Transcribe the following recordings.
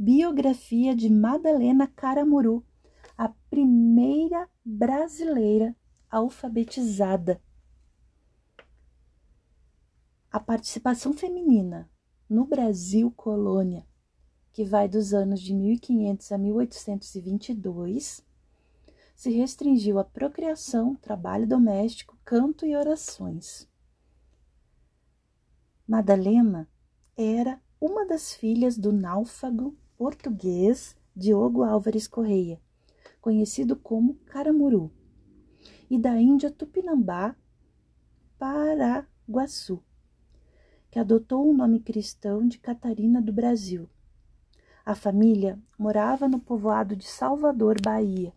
Biografia de Madalena Caramuru, a primeira brasileira alfabetizada. A participação feminina no Brasil colônia, que vai dos anos de 1500 a 1822, se restringiu à procriação, trabalho doméstico, canto e orações. Madalena era uma das filhas do náufrago português Diogo Álvares Correia, conhecido como Caramuru, e da Índia Tupinambá, Paraguaçu, que adotou o nome cristão de Catarina do Brasil. A família morava no povoado de Salvador, Bahia.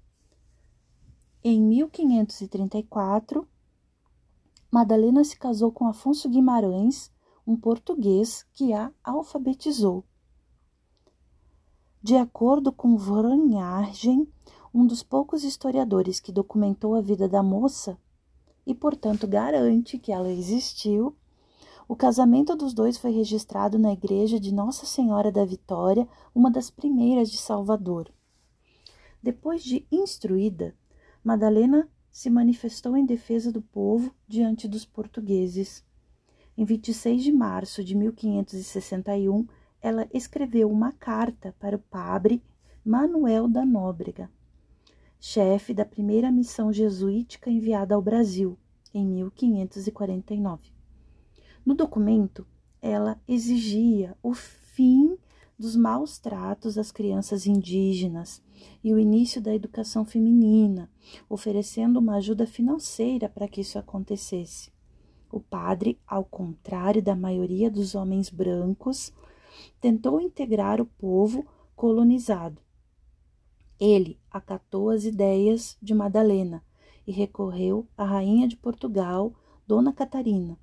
Em 1534, Madalena se casou com Afonso Guimarães, um português que a alfabetizou. De acordo com Voronagem, um dos poucos historiadores que documentou a vida da moça e, portanto, garante que ela existiu, o casamento dos dois foi registrado na igreja de Nossa Senhora da Vitória, uma das primeiras de Salvador. Depois de instruída, Madalena se manifestou em defesa do povo diante dos portugueses. Em 26 de março de 1561, ela escreveu uma carta para o padre Manuel da Nóbrega, chefe da primeira missão jesuítica enviada ao Brasil, em 1549. No documento, ela exigia o fim dos maus tratos às crianças indígenas e o início da educação feminina, oferecendo uma ajuda financeira para que isso acontecesse. O padre, ao contrário da maioria dos homens brancos, tentou integrar o povo colonizado. Ele acatou as ideias de Madalena e recorreu à rainha de Portugal, Dona Catarina,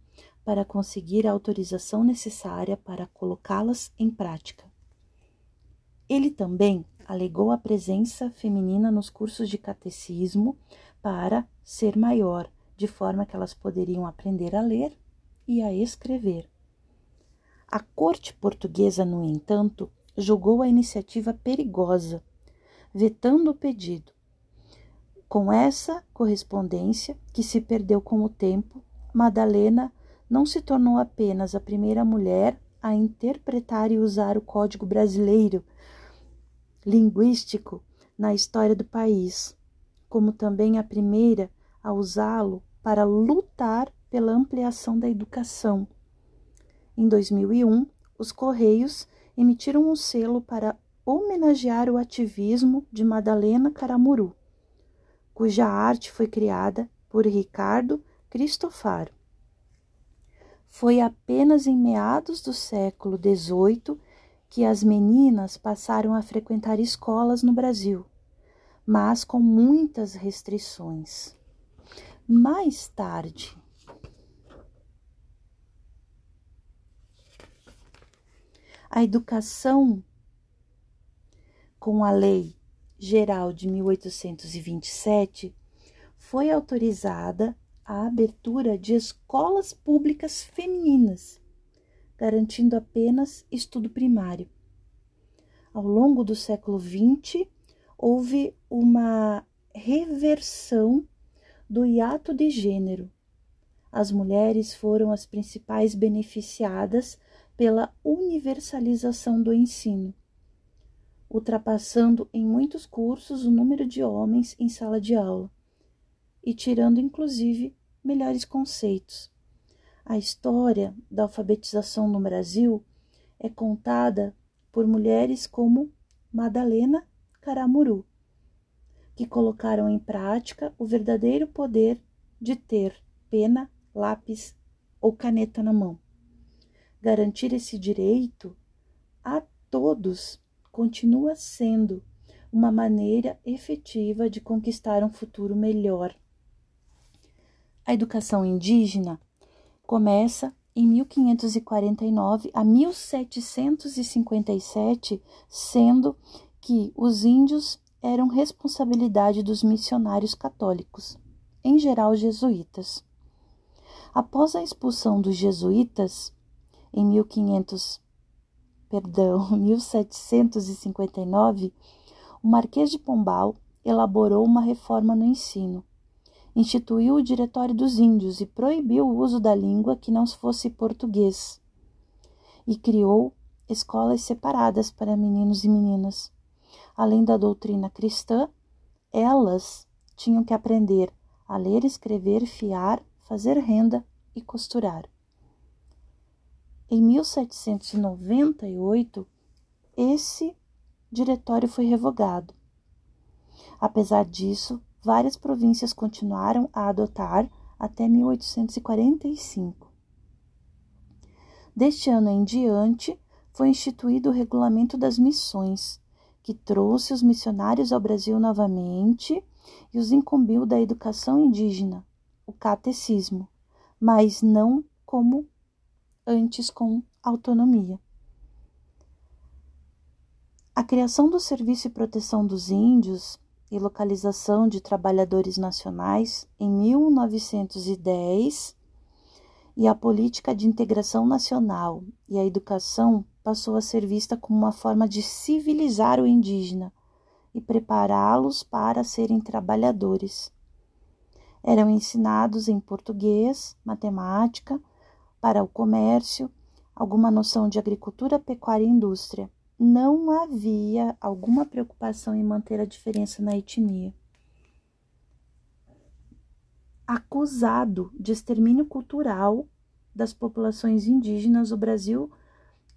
para conseguir a autorização necessária para colocá-las em prática. Ele também alegou a presença feminina nos cursos de catecismo para ser maior, de forma que elas poderiam aprender a ler e a escrever. A corte portuguesa, no entanto, julgou a iniciativa perigosa, vetando o pedido. Com essa correspondência, que se perdeu com o tempo, Madalena não se tornou apenas a primeira mulher a interpretar e usar o Código Brasileiro linguístico na história do país, como também a primeira a usá-lo para lutar pela ampliação da educação em 2001, os Correios emitiram um selo para homenagear o ativismo de Madalena Caramuru, cuja arte foi criada por Ricardo Cristofaro. Foi apenas em meados do século XVIII que as meninas passaram a frequentar escolas no Brasil, mas com muitas restrições. Mais tarde, A educação, com a Lei Geral de 1827, foi autorizada a abertura de escolas públicas femininas, garantindo apenas estudo primário. Ao longo do século XX, houve uma reversão do hiato de gênero. As mulheres foram as principais beneficiadas pela universalização do ensino, ultrapassando em muitos cursos o número de homens em sala de aula e tirando inclusive melhores conceitos. A história da alfabetização no Brasil é contada por mulheres como Madalena Caramuru, que colocaram em prática o verdadeiro poder de ter pena, lápis ou caneta na mão. Garantir esse direito a todos continua sendo uma maneira efetiva de conquistar um futuro melhor. A educação indígena começa em 1549 a 1757, sendo que os índios eram responsabilidade dos missionários católicos, em geral jesuítas. Após a expulsão dos jesuítas, em 1500 perdão, 1759, o Marquês de Pombal elaborou uma reforma no ensino. Instituiu o Diretório dos Índios e proibiu o uso da língua que não fosse português. E criou escolas separadas para meninos e meninas. Além da doutrina cristã, elas tinham que aprender a ler, escrever, fiar, fazer renda e costurar. Em 1798, esse diretório foi revogado. Apesar disso, várias províncias continuaram a adotar até 1845. Deste ano em diante, foi instituído o Regulamento das Missões, que trouxe os missionários ao Brasil novamente e os incumbiu da educação indígena, o catecismo, mas não como antes com autonomia. A criação do Serviço de Proteção dos Índios e localização de trabalhadores nacionais em 1910 e a política de integração nacional e a educação passou a ser vista como uma forma de civilizar o indígena e prepará-los para serem trabalhadores. Eram ensinados em português, matemática, para o comércio, alguma noção de agricultura, pecuária e indústria. Não havia alguma preocupação em manter a diferença na etnia. Acusado de extermínio cultural das populações indígenas, o Brasil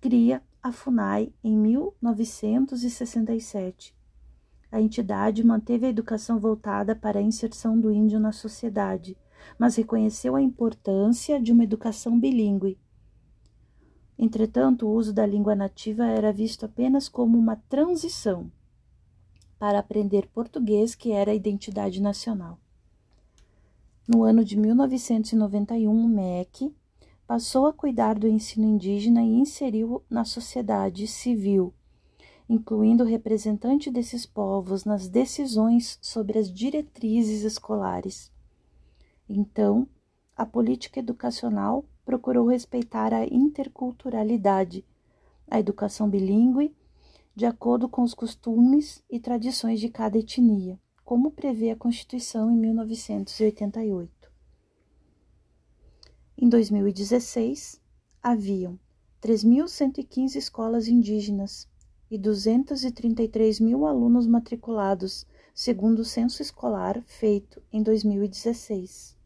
cria a FUNAI em 1967. A entidade manteve a educação voltada para a inserção do índio na sociedade, mas reconheceu a importância de uma educação bilíngue. Entretanto, o uso da língua nativa era visto apenas como uma transição para aprender português, que era a identidade nacional. No ano de 1991, o MEC passou a cuidar do ensino indígena e inseriu na sociedade civil, incluindo o representante desses povos nas decisões sobre as diretrizes escolares. Então, a política educacional procurou respeitar a interculturalidade, a educação bilíngue, de acordo com os costumes e tradições de cada etnia, como prevê a Constituição em 1988. Em 2016, haviam 3.115 escolas indígenas e 233 mil alunos matriculados, segundo o censo escolar feito em 2016.